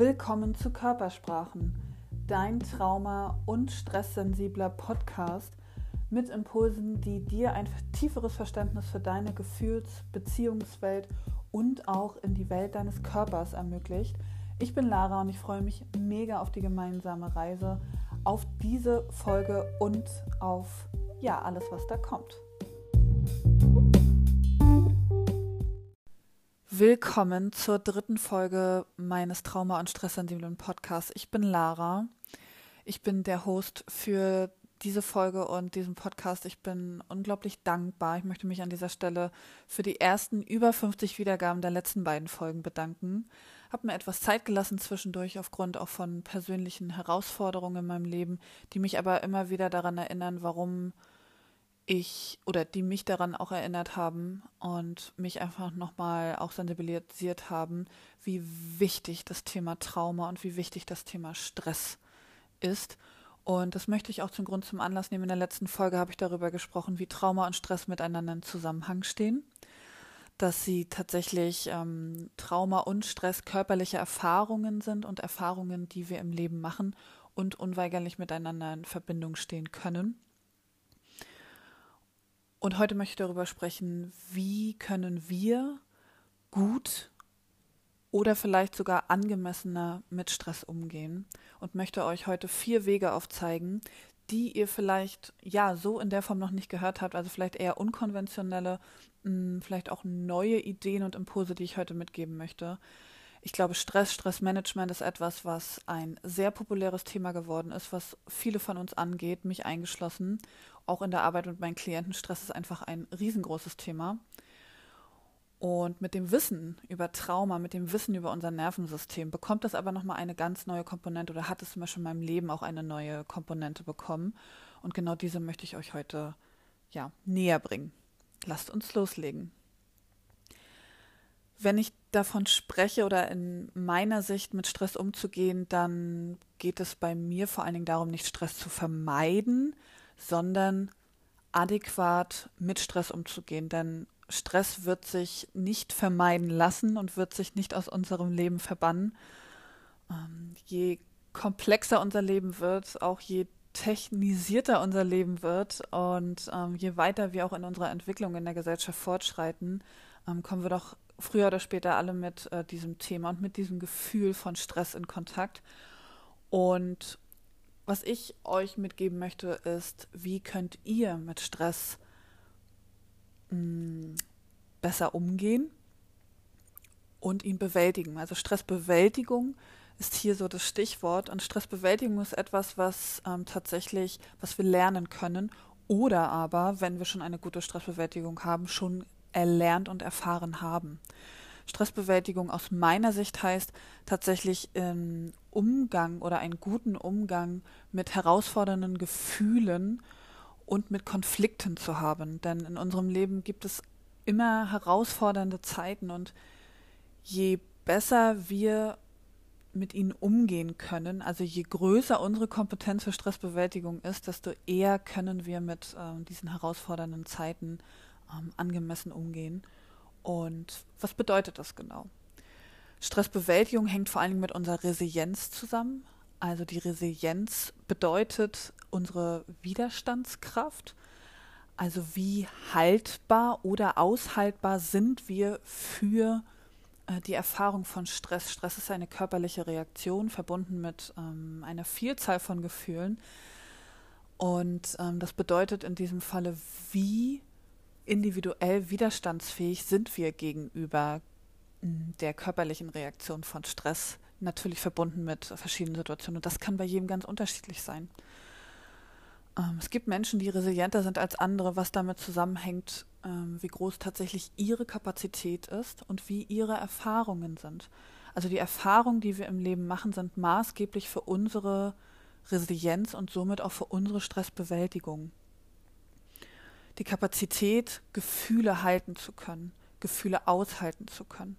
Willkommen zu Körpersprachen, dein Trauma- und stresssensibler Podcast mit Impulsen, die dir ein tieferes Verständnis für deine Gefühls-, Beziehungswelt und auch in die Welt deines Körpers ermöglicht. Ich bin Lara und ich freue mich mega auf die gemeinsame Reise, auf diese Folge und auf ja, alles, was da kommt. Willkommen zur dritten Folge meines Trauma- und Stresssensiblen Podcasts. Ich bin Lara. Ich bin der Host für diese Folge und diesen Podcast. Ich bin unglaublich dankbar. Ich möchte mich an dieser Stelle für die ersten über 50 Wiedergaben der letzten beiden Folgen bedanken. Habe mir etwas Zeit gelassen zwischendurch aufgrund auch von persönlichen Herausforderungen in meinem Leben, die mich aber immer wieder daran erinnern, warum ich oder die mich daran auch erinnert haben und mich einfach nochmal auch sensibilisiert haben, wie wichtig das Thema Trauma und wie wichtig das Thema Stress ist. Und das möchte ich auch zum Grund zum Anlass nehmen. In der letzten Folge habe ich darüber gesprochen, wie Trauma und Stress miteinander in Zusammenhang stehen. Dass sie tatsächlich ähm, Trauma und Stress körperliche Erfahrungen sind und Erfahrungen, die wir im Leben machen und unweigerlich miteinander in Verbindung stehen können. Und heute möchte ich darüber sprechen, wie können wir gut oder vielleicht sogar angemessener mit Stress umgehen. Und möchte euch heute vier Wege aufzeigen, die ihr vielleicht ja so in der Form noch nicht gehört habt, also vielleicht eher unkonventionelle, mh, hm, vielleicht auch neue Ideen und Impulse, die ich heute mitgeben möchte. Ich glaube, Stress, Stressmanagement ist etwas, was ein sehr populäres Thema geworden ist, was viele von uns angeht, mich eingeschlossen auch in der Arbeit mit meinen Klienten, Stress ist einfach ein riesengroßes Thema. Und mit dem Wissen über Trauma, mit dem Wissen über unser Nervensystem bekommt das aber nochmal eine ganz neue Komponente oder hat es zum Beispiel in meinem Leben auch eine neue Komponente bekommen. Und genau diese möchte ich euch heute ja, näher bringen. Lasst uns loslegen. Wenn ich davon spreche oder in meiner Sicht mit Stress umzugehen, dann geht es bei mir vor allen Dingen darum, nicht Stress zu vermeiden, sondern adäquat mit Stress umzugehen. Denn Stress wird sich nicht vermeiden lassen und wird sich nicht aus unserem Leben verbannen. Ähm, je komplexer unser Leben wird, auch je technisierter unser Leben wird und ähm, je weiter wir auch in unserer Entwicklung in der Gesellschaft fortschreiten, ähm, kommen wir doch früher oder später alle mit äh, diesem Thema und mit diesem Gefühl von Stress in Kontakt. Und was ich euch mitgeben möchte, ist, wie könnt ihr mit Stress mh, mm, besser umgehen und ihn bewältigen. Also Stressbewältigung ist hier so das Stichwort. Und Stressbewältigung ist etwas, was ähm, tatsächlich, was wir lernen können oder aber, wenn wir schon eine gute Stressbewältigung haben, schon erlernt und erfahren haben. Stressbewältigung aus meiner Sicht heißt tatsächlich ähm, Umgang oder einen guten Umgang mit herausfordernden Gefühlen und mit Konflikten zu haben. Denn in unserem Leben gibt es immer herausfordernde Zeiten und je besser wir mit ihnen umgehen können, also je größer unsere Kompetenz für Stressbewältigung ist, desto eher können wir mit äh, diesen herausfordernden Zeiten ähm, angemessen umgehen. Und was bedeutet das genau? Stressbewältigung hängt vor allen Dingen mit unserer Resilienz zusammen. Also die Resilienz bedeutet unsere Widerstandskraft. Also wie haltbar oder aushaltbar sind wir für äh, die Erfahrung von Stress. Stress ist eine körperliche Reaktion verbunden mit ähm, einer Vielzahl von Gefühlen. Und ähm, das bedeutet in diesem Falle, wie individuell widerstandsfähig sind wir gegenüber der körperlichen Reaktion von Stress, natürlich verbunden mit verschiedenen Situationen. Und das kann bei jedem ganz unterschiedlich sein. Ähm, es gibt Menschen, die resilienter sind als andere, was damit zusammenhängt, ähm, wie groß tatsächlich ihre Kapazität ist und wie ihre Erfahrungen sind. Also die Erfahrungen, die wir im Leben machen, sind maßgeblich für unsere Resilienz und somit auch für unsere Stressbewältigung die Kapazität, Gefühle halten zu können, Gefühle aushalten zu können,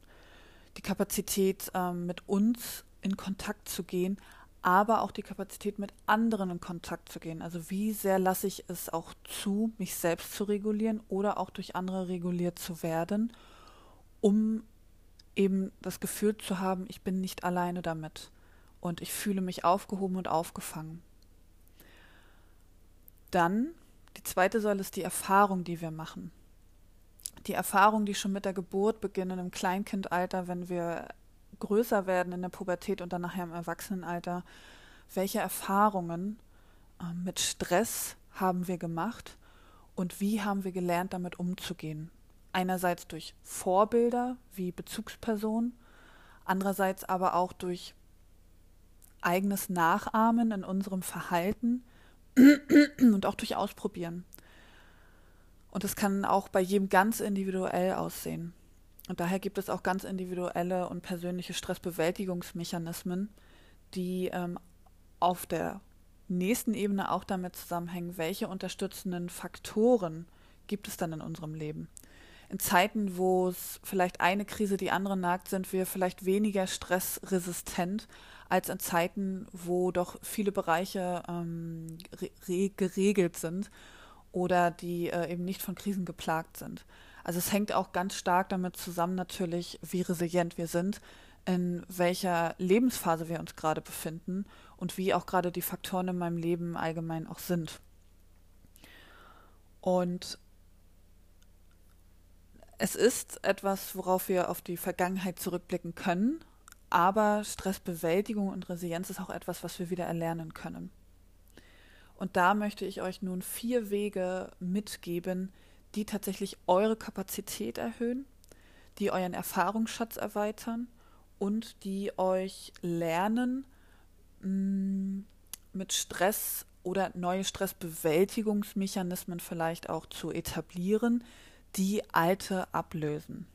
die Kapazität, ähm, mit uns in Kontakt zu gehen, aber auch die Kapazität, mit anderen in Kontakt zu gehen. Also wie sehr lasse ich es auch zu, mich selbst zu regulieren oder auch durch andere reguliert zu werden, um eben das Gefühl zu haben, ich bin nicht alleine damit und ich fühle mich aufgehoben und aufgefangen. Dann die zweite Säule ist die Erfahrung, die wir machen. Die Erfahrung, die schon mit der Geburt beginnen, im Kleinkindalter, wenn wir größer werden in der Pubertät und dann nachher im Erwachsenenalter. Welche Erfahrungen äh, mit Stress haben wir gemacht und wie haben wir gelernt, damit umzugehen? Einerseits durch Vorbilder wie Bezugspersonen, andererseits aber auch durch eigenes Nachahmen in unserem Verhalten und auch durch Ausprobieren. Und es kann auch bei jedem ganz individuell aussehen. Und daher gibt es auch ganz individuelle und persönliche Stressbewältigungsmechanismen, die ähm, auf der nächsten Ebene auch damit zusammenhängen, welche unterstützenden Faktoren gibt es dann in unserem Leben in Zeiten, wo es vielleicht eine Krise die andere nagt, sind wir vielleicht weniger stressresistent als in Zeiten, wo doch viele Bereiche ähm, geregelt sind oder die äh, eben nicht von Krisen geplagt sind. Also es hängt auch ganz stark damit zusammen natürlich, wie resilient wir sind, in welcher Lebensphase wir uns gerade befinden und wie auch gerade die Faktoren in meinem Leben allgemein auch sind. Und es ist etwas, worauf wir auf die Vergangenheit zurückblicken können, aber Stressbewältigung und Resilienz ist auch etwas, was wir wieder erlernen können. Und da möchte ich euch nun vier Wege mitgeben, die tatsächlich eure Kapazität erhöhen, die euren Erfahrungsschatz erweitern und die euch lernen, mm, mit Stress oder neue Stressbewältigungsmechanismen vielleicht auch zu etablieren, die alte ablösen.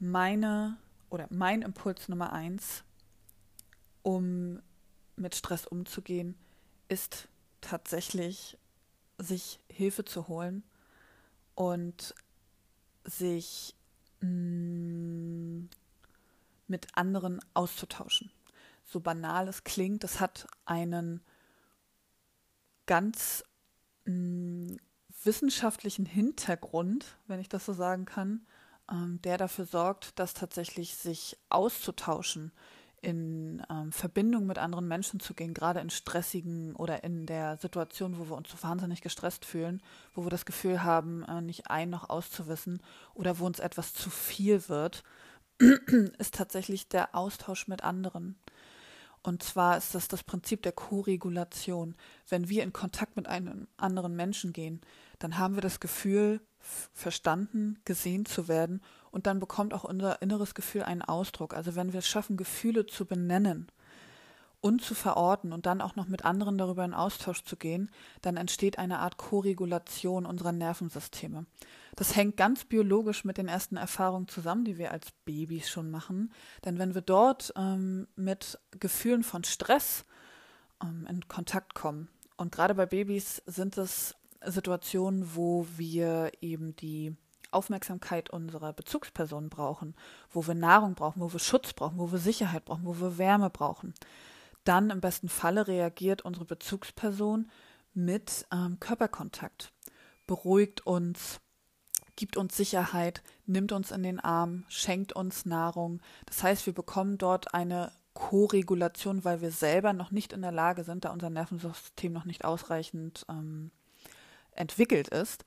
Meine oder mein Impuls Nummer eins, um mit Stress umzugehen, ist tatsächlich, sich Hilfe zu holen und sich mh, mm, mit anderen auszutauschen. So banal es klingt, das hat einen ganz wissenschaftlichen Hintergrund, wenn ich das so sagen kann, ähm, der dafür sorgt, dass tatsächlich sich auszutauschen, in ähm, Verbindung mit anderen Menschen zu gehen, gerade in stressigen oder in der Situation, wo wir uns so wahnsinnig gestresst fühlen, wo wir das Gefühl haben, äh, nicht ein noch auszuwissen oder wo uns etwas zu viel wird, ist tatsächlich der Austausch mit anderen. Und zwar ist das das Prinzip der Koregulation. Wenn wir in Kontakt mit einem anderen Menschen gehen, dann haben wir das Gefühl, verstanden, gesehen zu werden und dann bekommt auch unser inneres Gefühl einen Ausdruck. Also wenn wir es schaffen, Gefühle zu benennen, und zu verorten und dann auch noch mit anderen darüber in Austausch zu gehen, dann entsteht eine Art Koregulation unserer Nervensysteme. Das hängt ganz biologisch mit den ersten Erfahrungen zusammen, die wir als Babys schon machen. Denn wenn wir dort ähm, mit Gefühlen von Stress ähm, in Kontakt kommen, und gerade bei Babys sind es Situationen, wo wir eben die Aufmerksamkeit unserer Bezugspersonen brauchen, wo wir Nahrung brauchen, wo wir Schutz brauchen, wo wir Sicherheit brauchen, wo wir Wärme brauchen dann im besten Falle reagiert unsere Bezugsperson mit ähm, Körperkontakt, beruhigt uns, gibt uns Sicherheit, nimmt uns in den Arm, schenkt uns Nahrung. Das heißt, wir bekommen dort eine Koregulation, weil wir selber noch nicht in der Lage sind, da unser Nervensystem noch nicht ausreichend ähm, entwickelt ist,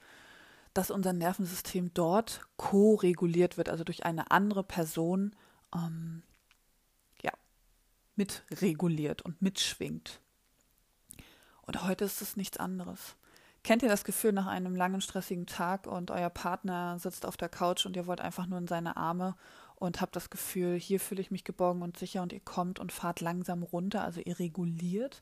dass unser Nervensystem dort koreguliert wird, also durch eine andere Person ähm, mitreguliert und mitschwingt. Und heute ist es nichts anderes. Kennt ihr das Gefühl nach einem langen, stressigen Tag und euer Partner sitzt auf der Couch und ihr wollt einfach nur in seine Arme und habt das Gefühl, hier fühle ich mich geborgen und sicher und ihr kommt und fahrt langsam runter, also ihr reguliert.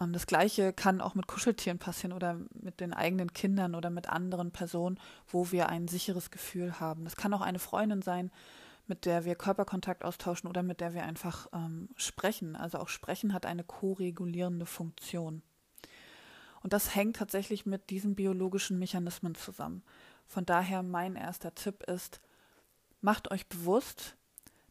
Ähm, das gleiche kann auch mit Kuscheltieren passieren oder mit den eigenen Kindern oder mit anderen Personen, wo wir ein sicheres Gefühl haben. Das kann auch eine Freundin sein, mit der wir Körperkontakt austauschen oder mit der wir einfach ähm, sprechen. Also auch Sprechen hat eine koregulierende Funktion. Und das hängt tatsächlich mit diesen biologischen Mechanismen zusammen. Von daher mein erster Tipp ist, macht euch bewusst,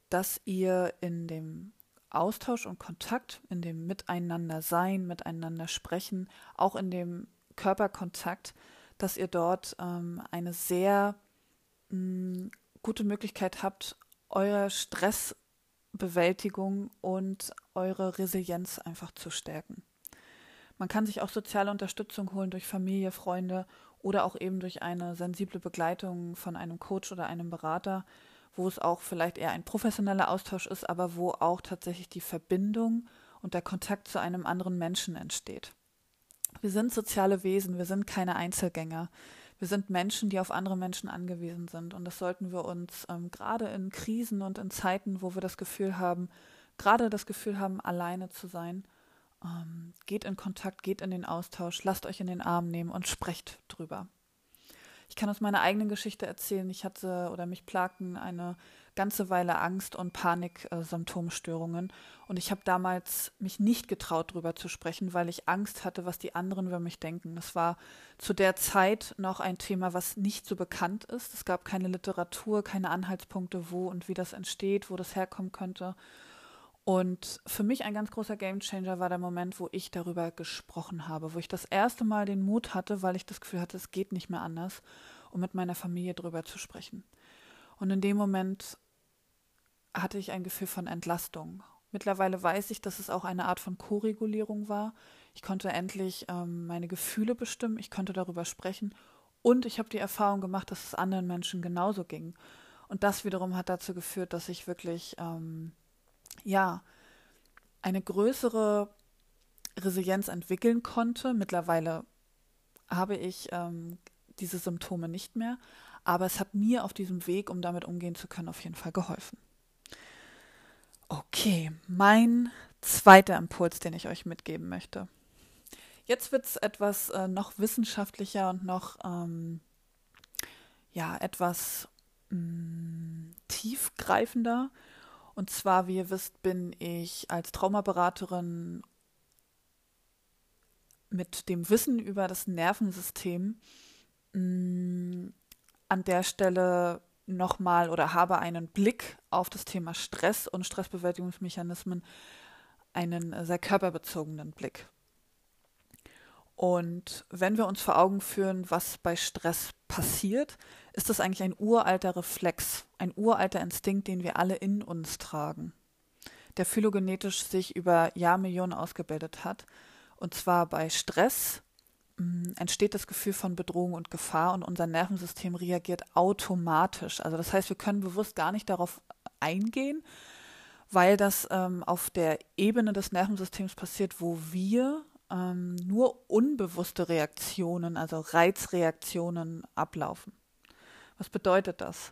dass ihr in dem Austausch und Kontakt, in dem Miteinander sein, miteinander sprechen, auch in dem Körperkontakt, dass ihr dort ähm, eine sehr mh, gute Möglichkeit habt, eure Stressbewältigung und eure Resilienz einfach zu stärken. Man kann sich auch soziale Unterstützung holen durch Familie, Freunde oder auch eben durch eine sensible Begleitung von einem Coach oder einem Berater, wo es auch vielleicht eher ein professioneller Austausch ist, aber wo auch tatsächlich die Verbindung und der Kontakt zu einem anderen Menschen entsteht. Wir sind soziale Wesen, wir sind keine Einzelgänger. Wir sind Menschen, die auf andere Menschen angewiesen sind. Und das sollten wir uns ähm, gerade in Krisen und in Zeiten, wo wir das Gefühl haben, gerade das Gefühl haben, alleine zu sein, ähm, geht in Kontakt, geht in den Austausch, lasst euch in den Arm nehmen und sprecht drüber. Ich kann aus meiner eigenen Geschichte erzählen, ich hatte oder mich plagten eine ganze Weile Angst- und Paniksymptomstörungen. Und ich habe damals mich nicht getraut, darüber zu sprechen, weil ich Angst hatte, was die anderen über mich denken. Das war zu der Zeit noch ein Thema, was nicht so bekannt ist. Es gab keine Literatur, keine Anhaltspunkte, wo und wie das entsteht, wo das herkommen könnte. Und für mich ein ganz großer Gamechanger war der Moment, wo ich darüber gesprochen habe, wo ich das erste Mal den Mut hatte, weil ich das Gefühl hatte, es geht nicht mehr anders, um mit meiner Familie darüber zu sprechen. Und in dem Moment hatte ich ein Gefühl von Entlastung. Mittlerweile weiß ich, dass es auch eine Art von Koregulierung war. Ich konnte endlich ähm, meine Gefühle bestimmen, ich konnte darüber sprechen und ich habe die Erfahrung gemacht, dass es anderen Menschen genauso ging. Und das wiederum hat dazu geführt, dass ich wirklich ähm, ja, eine größere Resilienz entwickeln konnte. Mittlerweile habe ich ähm, diese Symptome nicht mehr, aber es hat mir auf diesem Weg, um damit umgehen zu können, auf jeden Fall geholfen. Okay, mein zweiter Impuls, den ich euch mitgeben möchte. Jetzt wird es etwas äh, noch wissenschaftlicher und noch ähm, ja etwas mh, mm, tiefgreifender. Und zwar, wie ihr wisst, bin ich als Traumaberaterin mit dem Wissen über das Nervensystem mh, mm, an der Stelle nochmal oder habe einen Blick auf das Thema Stress und Stressbewältigungsmechanismen, einen sehr körperbezogenen Blick. Und wenn wir uns vor Augen führen, was bei Stress passiert, ist das eigentlich ein uralter Reflex, ein uralter Instinkt, den wir alle in uns tragen, der phylogenetisch sich über Jahrmillionen ausgebildet hat. Und zwar bei Stress mh, mm, entsteht das Gefühl von Bedrohung und Gefahr und unser Nervensystem reagiert automatisch. Also das heißt, wir können bewusst gar nicht darauf eingehen, weil das ähm, auf der Ebene des Nervensystems passiert, wo wir ähm, nur unbewusste Reaktionen, also Reizreaktionen ablaufen. Was bedeutet das?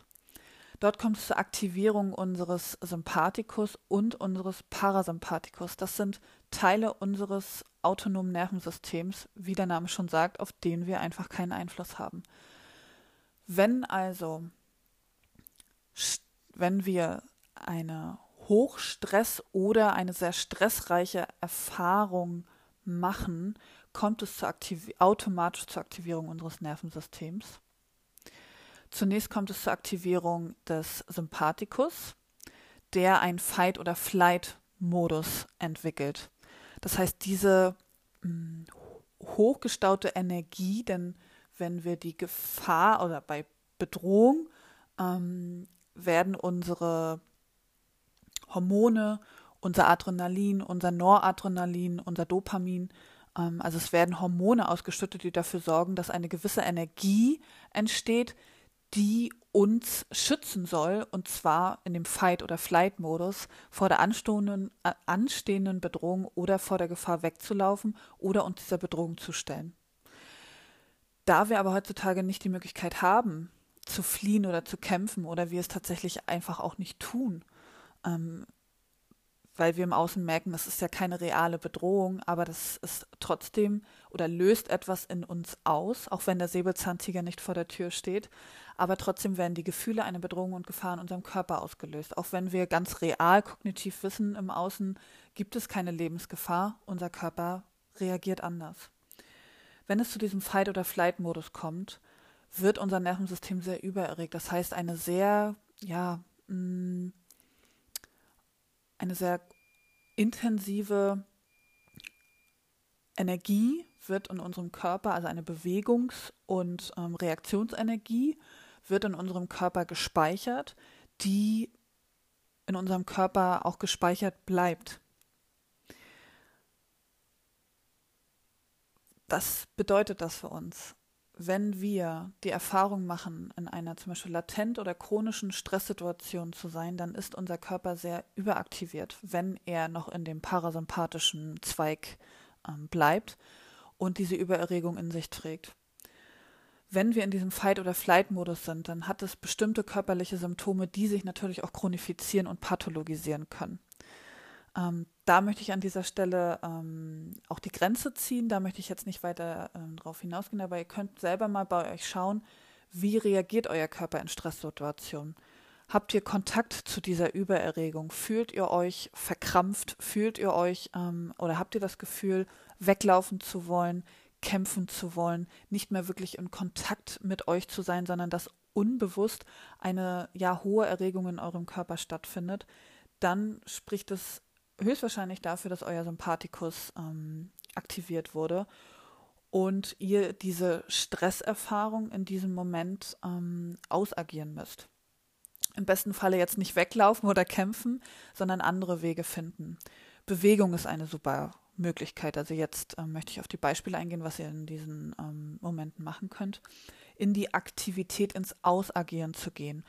Dort kommt es zur Aktivierung unseres Sympathikus und unseres Parasympathikus. Das sind Teile unseres autonomen Nervensystems, wie der Name schon sagt, auf den wir einfach keinen Einfluss haben. Wenn also, wenn wir eine Hochstress oder eine sehr stressreiche Erfahrung machen, kommt es zur automatisch zur Aktivierung unseres Nervensystems. Zunächst kommt es zur Aktivierung des Sympathikus, der einen Fight- oder Flight-Modus entwickelt. Das heißt, diese mh, hm, hochgestaute Energie, denn wenn wir die Gefahr oder bei Bedrohung ähm, werden unsere Hormone, unser Adrenalin, unser Noradrenalin, unser Dopamin, ähm, also es werden Hormone ausgeschüttet, die dafür sorgen, dass eine gewisse Energie entsteht, die uns schützen soll, und zwar in dem Fight- oder Flight-Modus, vor der anstehenden, äh, anstehenden Bedrohung oder vor der Gefahr wegzulaufen oder uns dieser Bedrohung zu stellen. Da wir aber heutzutage nicht die Möglichkeit haben, zu fliehen oder zu kämpfen oder wir es tatsächlich einfach auch nicht tun, ähm, weil wir im Außen merken, das ist ja keine reale Bedrohung, aber das ist trotzdem oder löst etwas in uns aus, auch wenn der Säbelzahntiger nicht vor der Tür steht. Aber trotzdem werden die Gefühle eine Bedrohung und Gefahr in unserem Körper ausgelöst. Auch wenn wir ganz real kognitiv wissen, im Außen gibt es keine Lebensgefahr, unser Körper reagiert anders. Wenn es zu diesem Fight- oder Flight-Modus kommt, wird unser Nervensystem sehr übererregt. Das heißt, eine sehr, ja, mh, mm, eine sehr intensive Energie wird in unserem Körper, also eine Bewegungs- und ähm, Reaktionsenergie, wird in unserem Körper gespeichert, die in unserem Körper auch gespeichert bleibt. Was bedeutet das für uns? Wenn wir die Erfahrung machen, in einer zum Beispiel latent oder chronischen Stresssituation zu sein, dann ist unser Körper sehr überaktiviert, wenn er noch in dem parasympathischen Zweig ähm, bleibt und diese Übererregung in sich trägt wenn wir in diesem Fight- oder Flight-Modus sind, dann hat es bestimmte körperliche Symptome, die sich natürlich auch chronifizieren und pathologisieren können. Ähm, da möchte ich an dieser Stelle ähm, auch die Grenze ziehen. Da möchte ich jetzt nicht weiter ähm, drauf hinausgehen, aber ihr könnt selber mal bei euch schauen, wie reagiert euer Körper in Stresssituationen. Habt ihr Kontakt zu dieser Übererregung? Fühlt ihr euch verkrampft? Fühlt ihr euch ähm, oder habt ihr das Gefühl, weglaufen zu wollen? kämpfen zu wollen, nicht mehr wirklich in Kontakt mit euch zu sein, sondern dass unbewusst eine ja hohe Erregung in eurem Körper stattfindet, dann spricht es höchstwahrscheinlich dafür, dass euer Sympathikus ähm, aktiviert wurde und ihr diese Stresserfahrung in diesem Moment ähm, ausagieren müsst. Im besten Falle jetzt nicht weglaufen oder kämpfen, sondern andere Wege finden. Bewegung ist eine super Möglichkeit. Also jetzt ähm, möchte ich auf die Beispiele eingehen, was ihr in diesen ähm, Momenten machen könnt. In die Aktivität, ins Ausagieren zu gehen.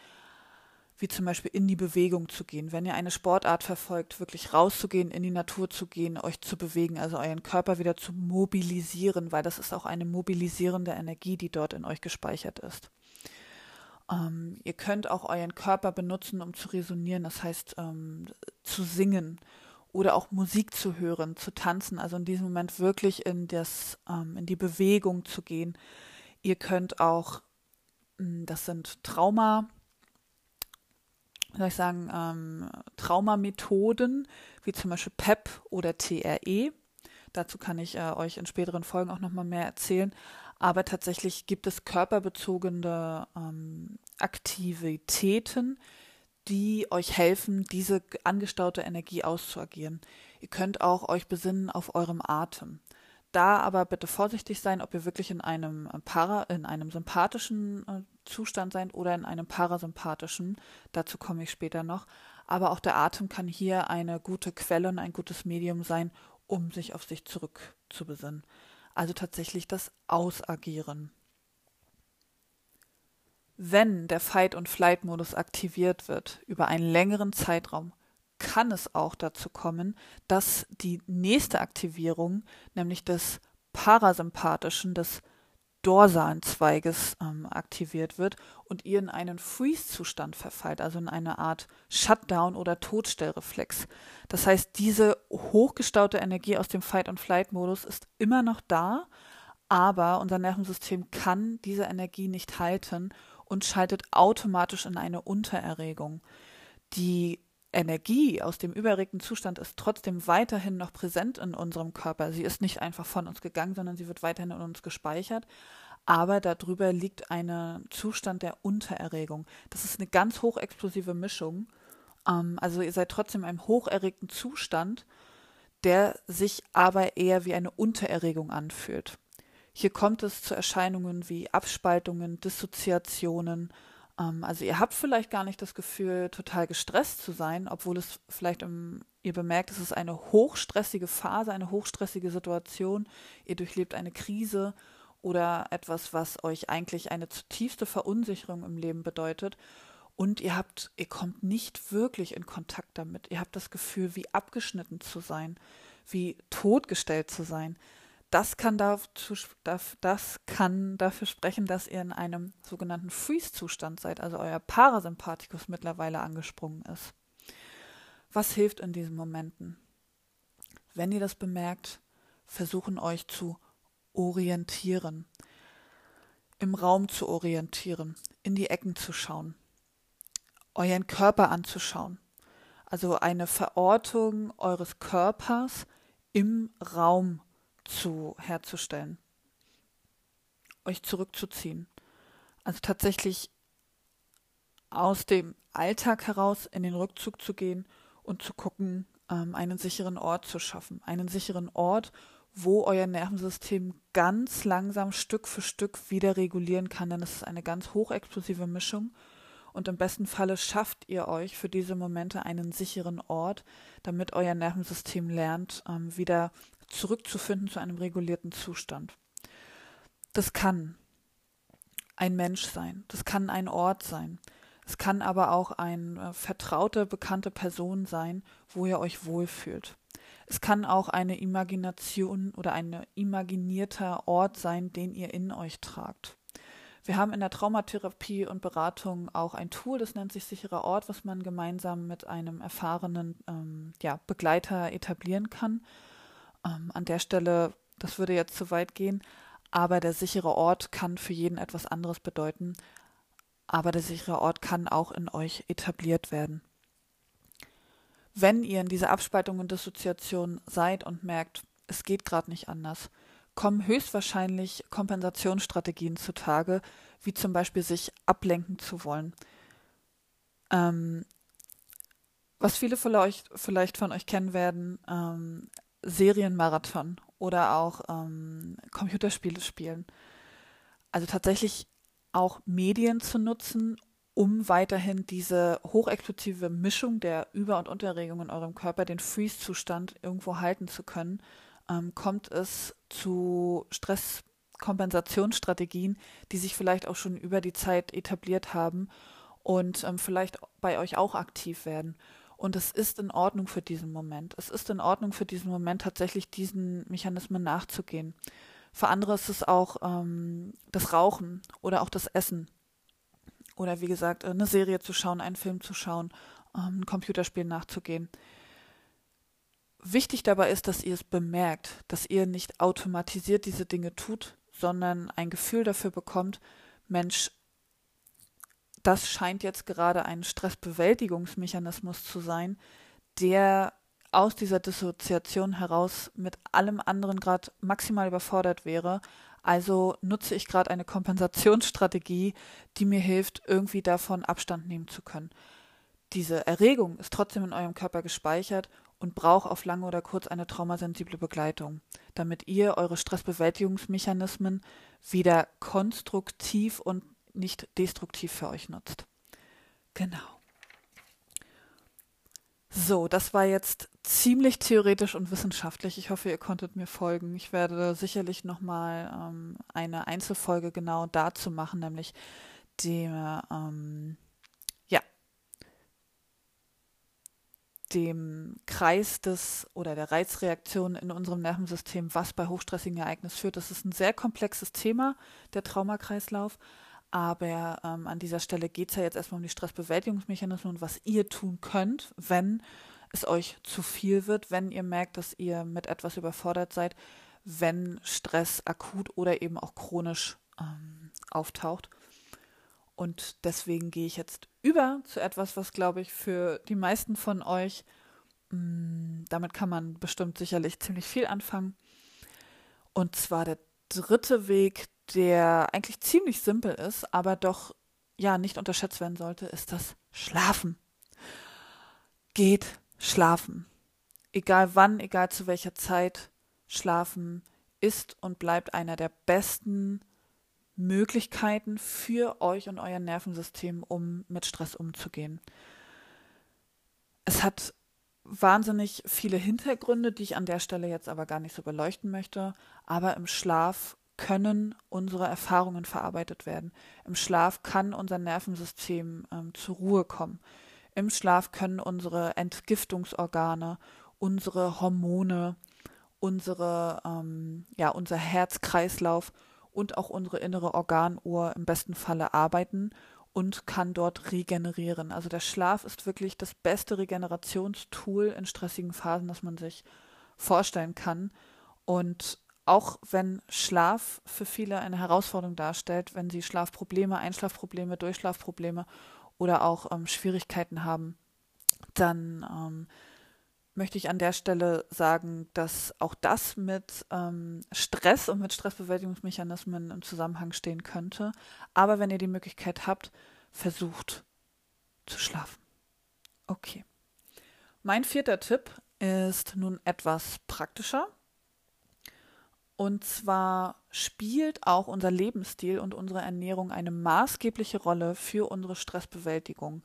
Wie zum Beispiel in die Bewegung zu gehen. Wenn ihr eine Sportart verfolgt, wirklich rauszugehen, in die Natur zu gehen, euch zu bewegen, also euren Körper wieder zu mobilisieren, weil das ist auch eine mobilisierende Energie, die dort in euch gespeichert ist. Ähm, ihr könnt auch euren Körper benutzen, um zu resonieren, das heißt ähm, zu singen oder auch Musik zu hören, zu tanzen, also in diesem Moment wirklich in das, ähm, in die Bewegung zu gehen. Ihr könnt auch, hm, das sind Trauma, soll ich sagen, ähm, Traumamethoden, wie zum Beispiel PEP oder TRE. Dazu kann ich äh, euch in späteren Folgen auch nochmal mehr erzählen. Aber tatsächlich gibt es körperbezogene ähm, Aktivitäten, die euch helfen, diese angestaute Energie auszuagieren. Ihr könnt auch euch besinnen auf eurem Atem. Da aber bitte vorsichtig sein, ob ihr wirklich in einem para, in einem sympathischen äh, Zustand seid oder in einem parasympathischen. Dazu komme ich später noch. Aber auch der Atem kann hier eine gute Quelle und ein gutes Medium sein, um sich auf sich zurückzubesinnen. Also tatsächlich das Ausagieren. Wenn der Fight- und Flight-Modus aktiviert wird über einen längeren Zeitraum, kann es auch dazu kommen, dass die nächste Aktivierung, nämlich des parasympathischen, des dorsalen Zweiges ähm, aktiviert wird und ihr in einen Freeze-Zustand verfallt, also in eine Art Shutdown oder Todstellreflex. Das heißt, diese hochgestaute Energie aus dem Fight- und Flight-Modus ist immer noch da, aber unser Nervensystem kann diese Energie nicht halten und schaltet automatisch in eine Untererregung. Die Energie aus dem überregten Zustand ist trotzdem weiterhin noch präsent in unserem Körper. Sie ist nicht einfach von uns gegangen, sondern sie wird weiterhin in uns gespeichert. Aber darüber liegt ein Zustand der Untererregung. Das ist eine ganz hochexplosive Mischung. Ähm, also ihr seid trotzdem in einem hocherregten Zustand, der sich aber eher wie eine Untererregung anfühlt. Hier kommt es zu Erscheinungen wie Abspaltungen, Dissoziationen. Ähm, also ihr habt vielleicht gar nicht das Gefühl, total gestresst zu sein, obwohl es vielleicht im, ihr bemerkt, es ist eine hochstressige Phase, eine hochstressige Situation. Ihr durchlebt eine Krise oder etwas, was euch eigentlich eine zutiefste Verunsicherung im Leben bedeutet. Und ihr habt, ihr kommt nicht wirklich in Kontakt damit. Ihr habt das Gefühl, wie abgeschnitten zu sein, wie totgestellt zu sein das kann, dazu, das kann dafür sprechen, dass ihr in einem sogenannten Freeze-Zustand seid, also euer Parasympathikus mittlerweile angesprungen ist. Was hilft in diesen Momenten? Wenn ihr das bemerkt, versuchen euch zu orientieren, im Raum zu orientieren, in die Ecken zu schauen, euren Körper anzuschauen. Also eine Verortung eures Körpers im Raum zu herzustellen, euch zurückzuziehen. Also tatsächlich aus dem Alltag heraus in den Rückzug zu gehen und zu gucken, ähm, einen sicheren Ort zu schaffen. Einen sicheren Ort, wo euer Nervensystem ganz langsam Stück für Stück wieder regulieren kann, denn es ist eine ganz hochexplosive Mischung. Und im besten Falle schafft ihr euch für diese Momente einen sicheren Ort, damit euer Nervensystem lernt, ähm, wieder zurückzufinden zu einem regulierten Zustand. Das kann ein Mensch sein, das kann ein Ort sein, es kann aber auch eine äh, vertraute, bekannte Person sein, wo ihr euch wohlfühlt. Es kann auch eine Imagination oder ein imaginierter Ort sein, den ihr in euch tragt. Wir haben in der Traumatherapie und Beratung auch ein Tool, das nennt sich sicherer Ort, was man gemeinsam mit einem erfahrenen ähm, ja, Begleiter etablieren kann. Ähm, an der Stelle, das würde jetzt zu weit gehen, aber der sichere Ort kann für jeden etwas anderes bedeuten. Aber der sichere Ort kann auch in euch etabliert werden. Wenn ihr in dieser Abspaltung und Dissoziation seid und merkt, es geht gerade nicht anders, kommen höchstwahrscheinlich Kompensationsstrategien zutage, wie zum Beispiel sich ablenken zu wollen. Ähm, was viele von euch vielleicht von euch kennen werden, ähm, Serienmarathon oder auch ähm, Computerspiele spielen. Also tatsächlich auch Medien zu nutzen, um weiterhin diese hochexplosive Mischung der Über- und Unterregung in eurem Körper, den Freeze-Zustand irgendwo halten zu können, ähm, kommt es zu Stresskompensationsstrategien, die sich vielleicht auch schon über die Zeit etabliert haben und ähm, vielleicht bei euch auch aktiv werden. Und es ist in Ordnung für diesen Moment. Es ist in Ordnung für diesen Moment tatsächlich diesen Mechanismen nachzugehen. Für andere ist es auch ähm, das Rauchen oder auch das Essen. Oder wie gesagt, eine Serie zu schauen, einen Film zu schauen, ähm, ein Computerspiel nachzugehen. Wichtig dabei ist, dass ihr es bemerkt, dass ihr nicht automatisiert diese Dinge tut, sondern ein Gefühl dafür bekommt, Mensch, das scheint jetzt gerade ein Stressbewältigungsmechanismus zu sein, der aus dieser Dissoziation heraus mit allem anderen gerade maximal überfordert wäre. Also nutze ich gerade eine Kompensationsstrategie, die mir hilft, irgendwie davon Abstand nehmen zu können. Diese Erregung ist trotzdem in eurem Körper gespeichert und braucht auf lange oder kurz eine traumasensible Begleitung, damit ihr eure Stressbewältigungsmechanismen wieder konstruktiv und nicht destruktiv für euch nutzt. Genau. So, das war jetzt ziemlich theoretisch und wissenschaftlich. Ich hoffe, ihr konntet mir folgen. Ich werde sicherlich nochmal ähm, eine Einzelfolge genau dazu machen, nämlich dem, ähm, ja, dem Kreis des oder der Reizreaktion in unserem Nervensystem, was bei hochstressigen Ereignissen führt. Das ist ein sehr komplexes Thema, der Traumakreislauf. Aber ähm, an dieser Stelle geht es ja jetzt erstmal um die Stressbewältigungsmechanismen und was ihr tun könnt, wenn es euch zu viel wird, wenn ihr merkt, dass ihr mit etwas überfordert seid, wenn Stress akut oder eben auch chronisch ähm, auftaucht. Und deswegen gehe ich jetzt über zu etwas, was, glaube ich, für die meisten von euch, mh, mm, damit kann man bestimmt sicherlich ziemlich viel anfangen. Und zwar der dritte Weg, der eigentlich ziemlich simpel ist, aber doch ja nicht unterschätzt werden sollte, ist das Schlafen. Geht schlafen. Egal wann, egal zu welcher Zeit, schlafen ist und bleibt einer der besten Möglichkeiten für euch und euer Nervensystem, um mit Stress umzugehen. Es hat wahnsinnig viele Hintergründe, die ich an der Stelle jetzt aber gar nicht so beleuchten möchte, aber im Schlaf können unsere Erfahrungen verarbeitet werden. Im Schlaf kann unser Nervensystem ähm, zur Ruhe kommen. Im Schlaf können unsere Entgiftungsorgane, unsere Hormone, unsere, ähm, ja, unser Herzkreislauf und auch unsere innere Organuhr im besten Falle arbeiten und kann dort regenerieren. Also der Schlaf ist wirklich das beste Regenerationstool in stressigen Phasen, das man sich vorstellen kann. Und auch wenn Schlaf für viele eine Herausforderung darstellt, wenn sie Schlafprobleme, Einschlafprobleme, Durchschlafprobleme oder auch ähm, Schwierigkeiten haben, dann ähm, möchte ich an der Stelle sagen, dass auch das mit ähm, Stress und mit Stressbewältigungsmechanismen im Zusammenhang stehen könnte. Aber wenn ihr die Möglichkeit habt, versucht zu schlafen. Okay. Mein vierter Tipp ist nun etwas praktischer Und zwar spielt auch unser Lebensstil und unsere Ernährung eine maßgebliche Rolle für unsere Stressbewältigung.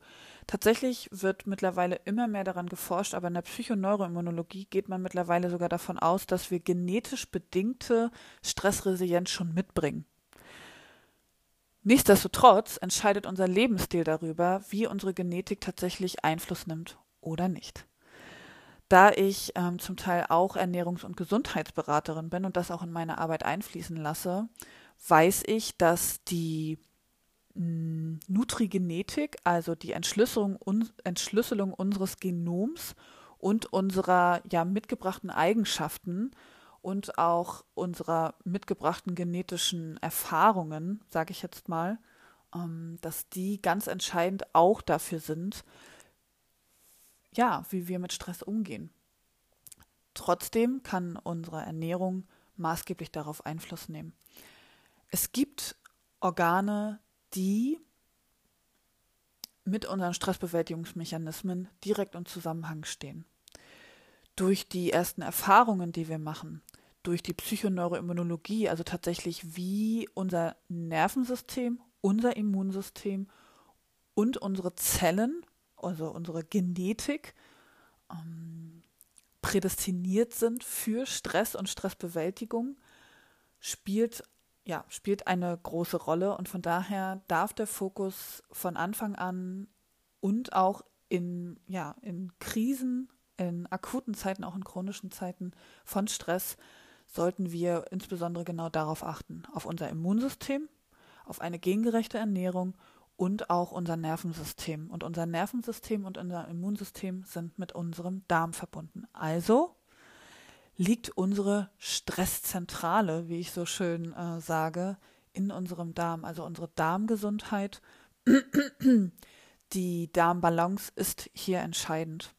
Tatsächlich wird mittlerweile immer mehr daran geforscht, aber in der Psychoneuroimmunologie geht man mittlerweile sogar davon aus, dass wir genetisch bedingte Stressresilienz schon mitbringen. Nichtsdestotrotz entscheidet unser Lebensstil darüber, wie unsere Genetik tatsächlich Einfluss nimmt oder nicht. Da ich ähm, zum Teil auch Ernährungs- und Gesundheitsberaterin bin und das auch in meine Arbeit einfließen lasse, weiß ich, dass die hm, Nutrigenetik, also die Entschlüsselung, un Entschlüsselung unseres Genoms und unserer ja mitgebrachten Eigenschaften und auch unserer mitgebrachten genetischen Erfahrungen, sage ich jetzt mal, ähm, dass die ganz entscheidend auch dafür sind, ja, wie wir mit Stress umgehen. Trotzdem kann unsere Ernährung maßgeblich darauf Einfluss nehmen. Es gibt Organe, die mit unseren Stressbewältigungsmechanismen direkt im Zusammenhang stehen. Durch die ersten Erfahrungen, die wir machen, durch die Psychoneuroimmunologie, also tatsächlich wie unser Nervensystem, unser Immunsystem und unsere Zellen also unsere Genetik, ähm, prädestiniert sind für Stress und Stressbewältigung, spielt, ja, spielt eine große Rolle. Und von daher darf der Fokus von Anfang an und auch in, ja, in Krisen, in akuten Zeiten, auch in chronischen Zeiten von Stress, sollten wir insbesondere genau darauf achten, auf unser Immunsystem, auf eine gengerechte Ernährung und auch unser Nervensystem. Und unser Nervensystem und unser Immunsystem sind mit unserem Darm verbunden. Also liegt unsere Stresszentrale, wie ich so schön äh, sage, in unserem Darm. Also unsere Darmgesundheit, die Darmbalance ist hier entscheidend.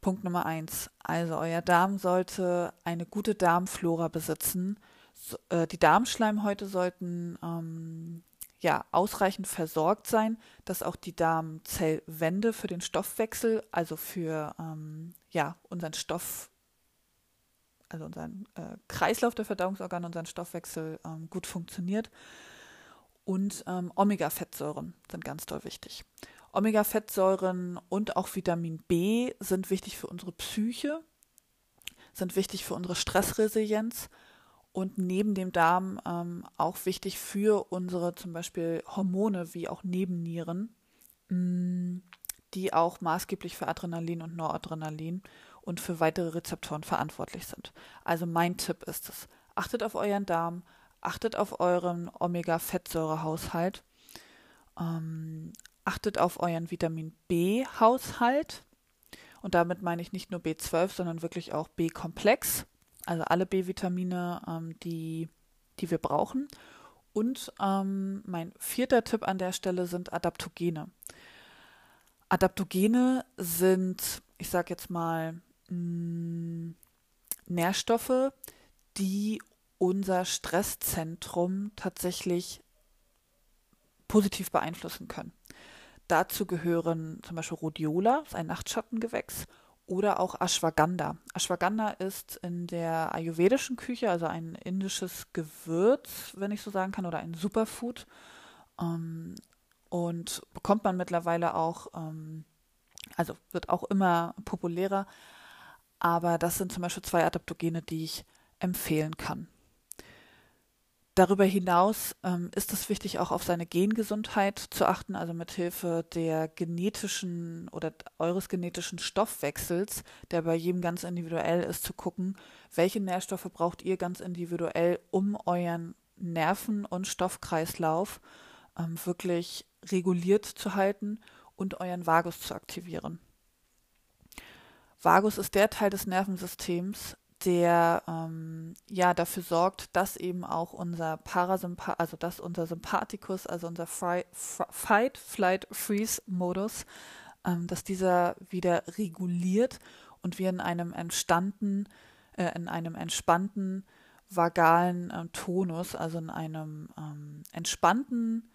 Punkt Nummer eins. Also euer Darm sollte eine gute Darmflora besitzen. So, äh, die Darmschleimhäute sollten ähm, ja, ausreichend versorgt sein, dass auch die Darmzellwände für den Stoffwechsel, also für ähm, ja, unseren Stoff, also unseren äh, Kreislauf der Verdauungsorgane, unseren Stoffwechsel ähm, gut funktioniert. Und ähm, Omega-Fettsäuren sind ganz doll wichtig. Omega-Fettsäuren und auch Vitamin B sind wichtig für unsere Psyche, sind wichtig für unsere Stressresilienz und neben dem Darm ähm, auch wichtig für unsere zum Beispiel Hormone wie auch Nebennieren, mh, mm, die auch maßgeblich für Adrenalin und Noradrenalin und für weitere Rezeptoren verantwortlich sind. Also mein Tipp ist es, achtet auf euren Darm, achtet auf euren Omega-Fettsäurehaushalt, ähm, achtet auf euren Vitamin B-Haushalt. Und damit meine ich nicht nur B12, sondern wirklich auch B-Komplex also alle B-Vitamine, ähm, die, die wir brauchen. Und ähm, mein vierter Tipp an der Stelle sind Adaptogene. Adaptogene sind, ich sage jetzt mal, mh, mm, Nährstoffe, die unser Stresszentrum tatsächlich positiv beeinflussen können. Dazu gehören zum Beispiel Rhodiola, ein Nachtschattengewächs, oder auch Ashwagandha. Ashwagandha ist in der ayurvedischen Küche, also ein indisches Gewürz, wenn ich so sagen kann, oder ein Superfood. Ähm, und bekommt man mittlerweile auch, ähm, also wird auch immer populärer. Aber das sind zum Beispiel zwei Adaptogene, die ich empfehlen kann. Darüber hinaus ähm, ist es wichtig, auch auf seine Gengesundheit zu achten, also mithilfe der genetischen oder eures genetischen Stoffwechsels, der bei jedem ganz individuell ist, zu gucken, welche Nährstoffe braucht ihr ganz individuell, um euren Nerven- und Stoffkreislauf ähm, wirklich reguliert zu halten und euren Vagus zu aktivieren. Vagus ist der Teil des Nervensystems, der ähm, ja dafür sorgt, dass eben auch unser Parasympath, also dass unser Sympathikus, also unser Fri Fight, Flight, Freeze-Modus, ähm, dass dieser wieder reguliert und wir in einem entstanden, äh, in einem entspannten vagalen äh, Tonus, also in einem ähm, entspannten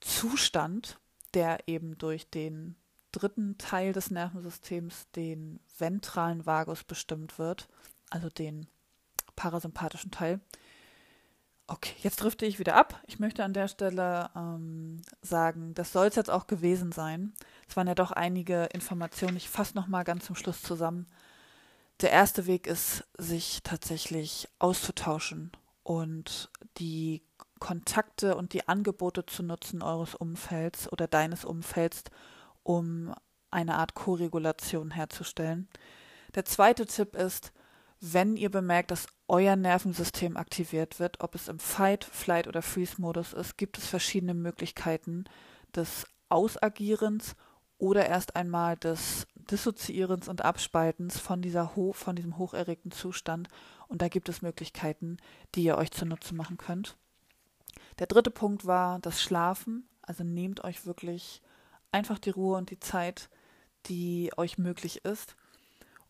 Zustand, der eben durch den dritten Teil des Nervensystems, den ventralen Vagus, bestimmt wird, also den parasympathischen Teil. Okay, jetzt drifte ich wieder ab. Ich möchte an der Stelle ähm, sagen, das soll es jetzt auch gewesen sein. Es waren ja doch einige Informationen. Ich fasse nochmal ganz zum Schluss zusammen. Der erste Weg ist, sich tatsächlich auszutauschen und die Kontakte und die Angebote zu nutzen eures Umfelds oder deines Umfelds, um eine Art Koregulation herzustellen. Der zweite Tipp ist, wenn ihr bemerkt, dass euer Nervensystem aktiviert wird, ob es im Fight, Flight oder Freeze-Modus ist, gibt es verschiedene Möglichkeiten des Ausagierens oder erst einmal des Dissoziierens und Abspaltens von, dieser ho von diesem hocherregten Zustand. Und da gibt es Möglichkeiten, die ihr euch zunutze machen könnt. Der dritte Punkt war das Schlafen. Also nehmt euch wirklich einfach die Ruhe und die Zeit, die euch möglich ist.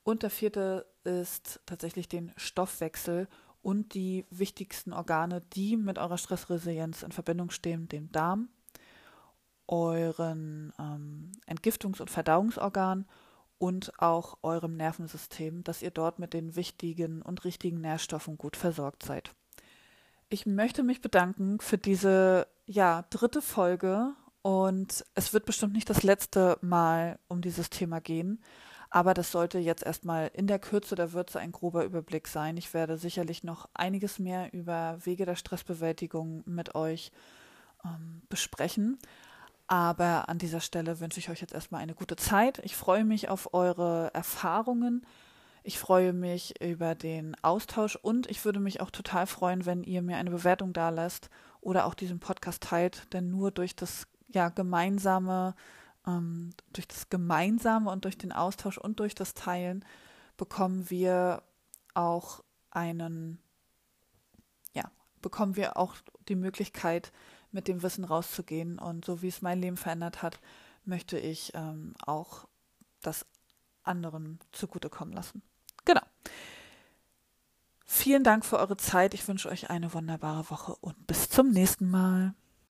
Und der vierte ist tatsächlich den Stoffwechsel und die wichtigsten Organe, die mit eurer Stressresilienz in Verbindung stehen, den Darm, euren ähm, Entgiftungs- und Verdauungsorgan und auch eurem Nervensystem, dass ihr dort mit den wichtigen und richtigen Nährstoffen gut versorgt seid. Ich möchte mich bedanken für diese ja, dritte Folge und es wird bestimmt nicht das letzte Mal um dieses Thema gehen, aber das sollte jetzt erstmal in der Kürze der Würze ein grober Überblick sein. Ich werde sicherlich noch einiges mehr über Wege der Stressbewältigung mit euch ähm, besprechen. Aber an dieser Stelle wünsche ich euch jetzt erstmal eine gute Zeit. Ich freue mich auf eure Erfahrungen. Ich freue mich über den Austausch und ich würde mich auch total freuen, wenn ihr mir eine Bewertung da lasst oder auch diesen Podcast teilt, denn nur durch das ja gemeinsame, ähm, durch das Gemeinsame und durch den Austausch und durch das Teilen bekommen wir auch einen, ja, bekommen wir auch die Möglichkeit, mit dem Wissen rauszugehen. Und so wie es mein Leben verändert hat, möchte ich ähm, auch das anderen zugutekommen lassen. Genau. Vielen Dank für eure Zeit. Ich wünsche euch eine wunderbare Woche und bis zum nächsten Mal.